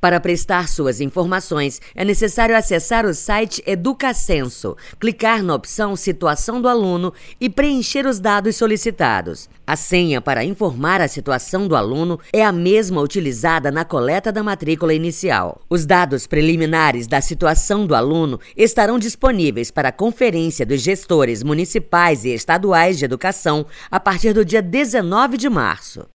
Para prestar suas informações, é necessário acessar o site Educacenso, clicar na opção Situação do aluno e preencher os dados solicitados. A senha para informar a situação do aluno é a mesma utilizada na coleta da matrícula inicial. Os dados preliminares da situação do aluno estarão disponíveis para a conferência dos gestores municipais e estaduais de educação a partir do dia 19 de março.